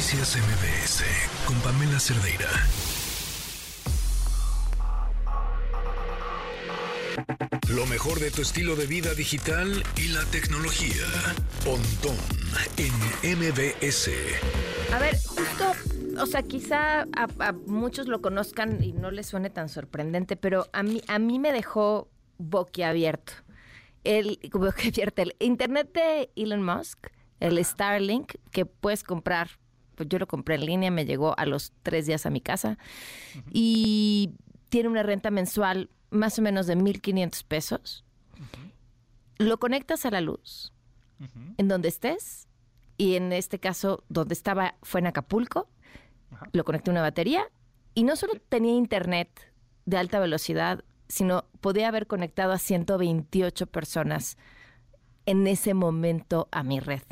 Noticias MBS con Pamela Cerdeira. Lo mejor de tu estilo de vida digital y la tecnología. Pontón en MBS. A ver, justo, o sea, quizá a, a muchos lo conozcan y no les suene tan sorprendente, pero a mí, a mí me dejó boquiabierto. El, boquiabierto, el internet de Elon Musk, el Starlink, que puedes comprar, pues yo lo compré en línea, me llegó a los tres días a mi casa y tiene una renta mensual más o menos de 1.500 pesos. Lo conectas a la luz en donde estés y en este caso donde estaba fue en Acapulco. Lo conecté a una batería y no solo tenía internet de alta velocidad, sino podía haber conectado a 128 personas en ese momento a mi red.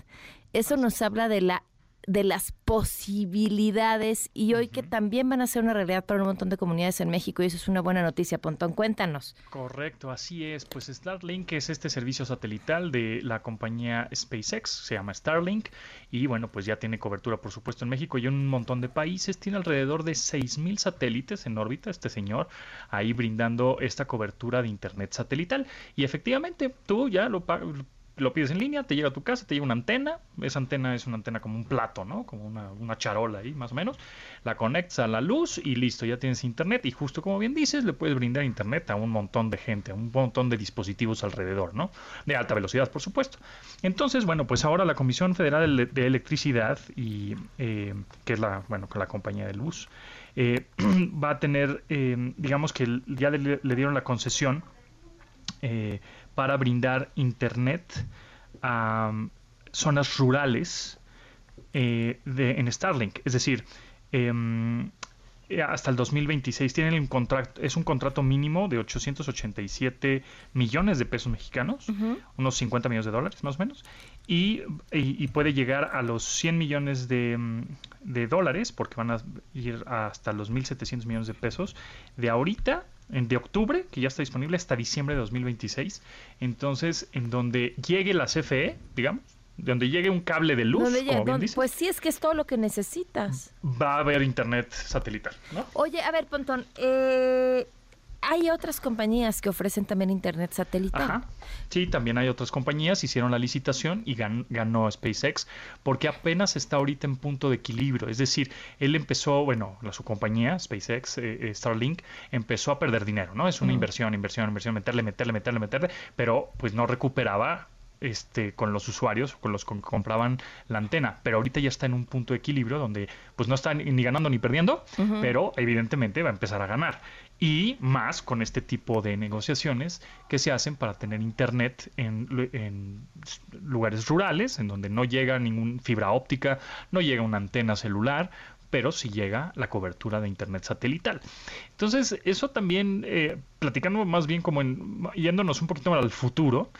Eso nos habla de la de las posibilidades y hoy que también van a ser una realidad para un montón de comunidades en México y eso es una buena noticia, Pontón. Cuéntanos. Correcto, así es. Pues Starlink es este servicio satelital de la compañía SpaceX, se llama Starlink y bueno, pues ya tiene cobertura por supuesto en México y en un montón de países. Tiene alrededor de 6.000 satélites en órbita este señor ahí brindando esta cobertura de Internet satelital. Y efectivamente, tú ya lo lo pides en línea, te llega a tu casa, te llega una antena, esa antena es una antena como un plato, ¿no? Como una, charola ahí, más o menos, la conectas a la luz y listo, ya tienes internet y justo como bien dices, le puedes brindar internet a un montón de gente, a un montón de dispositivos alrededor, ¿no? De alta velocidad, por supuesto. Entonces, bueno, pues ahora la Comisión Federal de Electricidad, y, eh, que es la, bueno, la compañía de luz, eh, va a tener, eh, digamos que ya le, le dieron la concesión eh, para brindar internet a um, zonas rurales eh, de, en Starlink. Es decir, em, eh, hasta el 2026 tienen un contrato, es un contrato mínimo de 887 millones de pesos mexicanos, unos 50 millones de dólares más o menos, y, puede llegar a los 100 millones de, mm, de, dólares, porque van a ir hasta los 1.700 millones de pesos, de ahorita, de octubre, que ya está disponible, hasta diciembre de 2026. Entonces, en donde llegue la CFE, digamos, donde llegue un cable de luz, como bien dices, Pues sí, es que es todo lo que necesitas. Va a haber internet satelital, ¿no? Oye, a ver, Pontón, eh, hay otras compañías que ofrecen también internet satelital. Ajá. Sí, también hay otras compañías, hicieron la licitación y ganó SpaceX, porque apenas está ahorita en punto de equilibrio. Es decir, él empezó, bueno, la, su compañía, SpaceX, eh, eh, Starlink, empezó a perder dinero, ¿no? Es una inversión, inversión, inversión, meterle, meterle, meterle, meterle, pero pues no recuperaba este, con los usuarios, con los que compraban la antena. Pero ahorita ya está en un punto de equilibrio donde pues no está ni ganando ni perdiendo, pero evidentemente va a empezar a ganar. Y más con este tipo de negociaciones que se hacen para tener internet en, lugares rurales, en donde no llega ningún fibra óptica, no llega una antena celular, pero sí llega la cobertura de internet satelital. Entonces, eso también, eh, platicando más bien como en, yéndonos un poquito al futuro,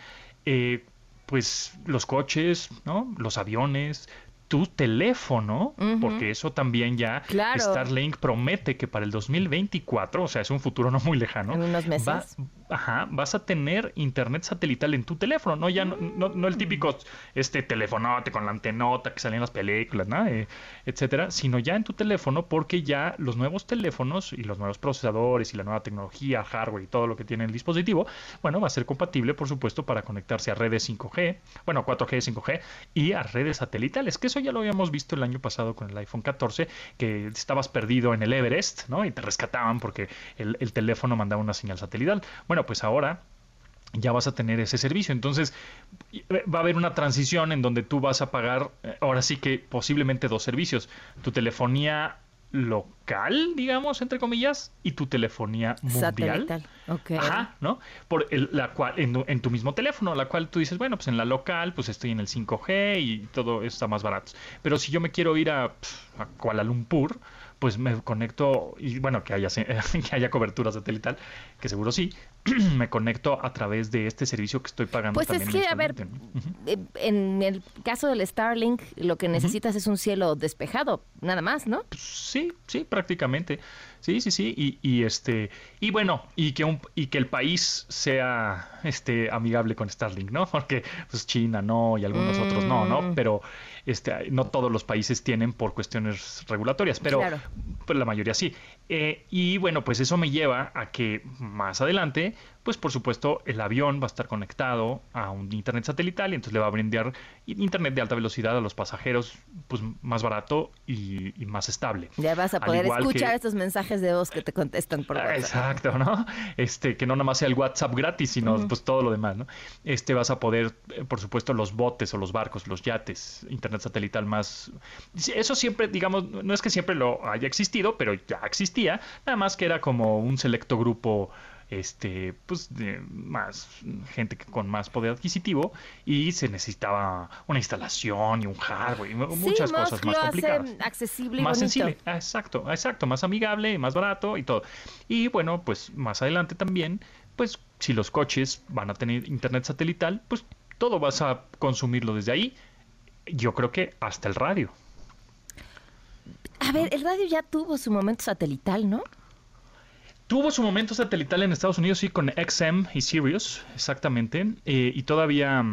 eh, pues los coches, ¿no? Los aviones, tu teléfono, porque eso también ya Starlink promete que para el 2024, o sea, es un futuro no muy lejano, en unos meses. Ajá, vas a tener internet satelital en tu teléfono, no ya no, no, el mm. típico este telefonote con la antenota que sale en las películas, ¿no? Eh, etcétera, sino ya en tu teléfono porque ya los nuevos teléfonos y los nuevos procesadores y la nueva tecnología, hardware y todo lo que tiene el dispositivo, bueno, va a ser compatible, por supuesto, para conectarse a redes 5G, bueno, 4G, 5G y a redes satelitales, que eso ya lo habíamos visto el año pasado con el iPhone 14, que estabas perdido en el Everest, ¿no? Y te rescataban porque el, teléfono mandaba una señal satelital. Bueno, pues ahora ya vas a tener ese servicio. Entonces, va a haber una transición en donde tú vas a pagar, eh, ahora sí que posiblemente dos servicios. Tu telefonía local, digamos, entre comillas, y tu telefonía mundial. Okay. Ajá, ¿no? Por la cual, en, tu mismo teléfono, la cual tú dices, bueno, pues en la local, pues estoy en el 5G y todo está más barato. Pero si yo me quiero ir a, a Kuala Lumpur, pues me conecto, y bueno, que haya, que haya cobertura satelital, que seguro sí, me conecto a través de este servicio que estoy pagando. Pues es que, a ver, eh, en el caso del Starlink, lo que necesitas es un cielo despejado, nada más, ¿no? Pues sí, sí, prácticamente. Sí, sí, sí, y, y, este y bueno, y que un, y que el país sea este amigable con Starlink, ¿no? Porque pues China no y algunos otros no, ¿no? Mm. Pero este, no todos los países tienen por cuestiones regulatorias, pero pues, la mayoría sí. Eh, y bueno, pues eso me lleva a que más adelante, pues por supuesto el avión va a estar conectado a un internet satelital y entonces le va a brindar internet de alta velocidad a los pasajeros, pues más barato y, más estable. Ya vas a poder escuchar estos mensajes de voz que te contestan por WhatsApp. Exacto, ¿no? Este, que no nada más sea el WhatsApp gratis, sino pues todo lo demás, ¿no? Este vas a poder, eh, por supuesto, los botes o los barcos, los yates, internet satelital más. Eso siempre, digamos, no es que siempre lo haya existido, pero ya existía, nada más que era como un selecto grupo este, pues, de más gente con más poder adquisitivo y se necesitaba una instalación y un hardware y muchas cosas más complicadas. accesible y más sensible. Exacto, exacto, más amigable, más barato y todo. Y bueno, pues más adelante también, pues si los coches van a tener internet satelital, pues todo vas a consumirlo desde ahí. Yo creo que hasta el radio. A ver, el radio ya tuvo su momento satelital, ¿no? Tuvo su momento satelital en Estados Unidos, sí, con XM y Sirius, exactamente. Eh, y todavía,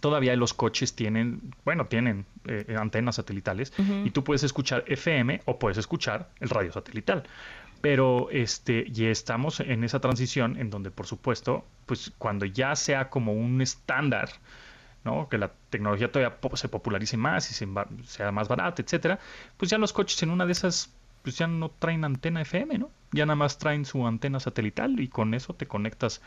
todavía los coches tienen, bueno, tienen eh, antenas satelitales. Y tú puedes escuchar FM o puedes escuchar el radio satelital. Pero este, ya estamos en esa transición en donde, por supuesto, pues cuando ya sea como un estándar, ¿no? que la tecnología todavía se popularice más y sea más barata, etcétera, pues ya los coches en una de esas pues ya no traen antena FM, ¿no? Ya nada más traen su antena satelital y con eso te conectas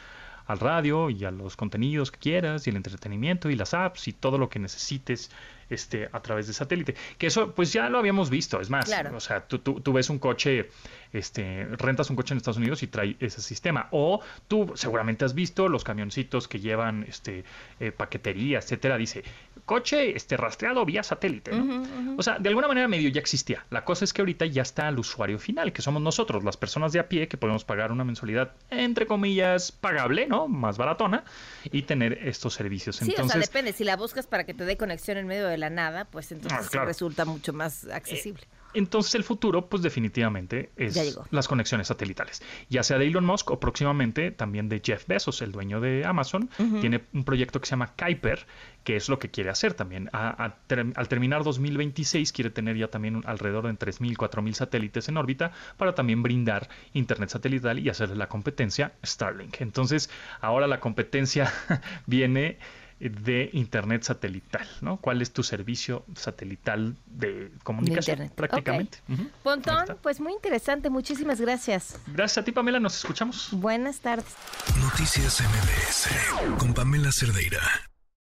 al radio y a los contenidos que quieras y el entretenimiento y las apps y todo lo que necesites este, a través de satélite. Que eso, pues ya lo habíamos visto, es más, o sea, tú, tú, ves un coche, este, rentas un coche en Estados Unidos y trae ese sistema. O tú seguramente has visto los camioncitos que llevan este, eh, paquetería, etcétera, dice, coche este, rastreado vía satélite. O sea, de alguna manera medio ya existía. La cosa es que ahorita ya está al usuario final, que somos nosotros, las personas de a pie, que podemos pagar una mensualidad, entre comillas, pagable, ¿no? Más baratona, y tener estos servicios. Sí, entonces, o sea, depende. Si la buscas para que te dé conexión en medio de la nada, pues entonces ah, resulta mucho más accesible. Entonces el futuro, pues definitivamente es las conexiones satelitales, ya sea de Elon Musk o próximamente también de Jeff Bezos, el dueño de Amazon, tiene un proyecto que se llama Kuiper, que es lo que quiere hacer también. al terminar 2026 quiere tener ya también alrededor de 3.000, 4.000 satélites en órbita para también brindar internet satelital y hacerle la competencia Starlink. Entonces ahora la competencia viene de Internet satelital, ¿no? ¿Cuál es tu servicio satelital de comunicación? prácticamente. Pontón, pues muy interesante, muchísimas gracias. Gracias a ti, Pamela, nos escuchamos. Buenas tardes. Noticias MBS con Pamela Cerdeira.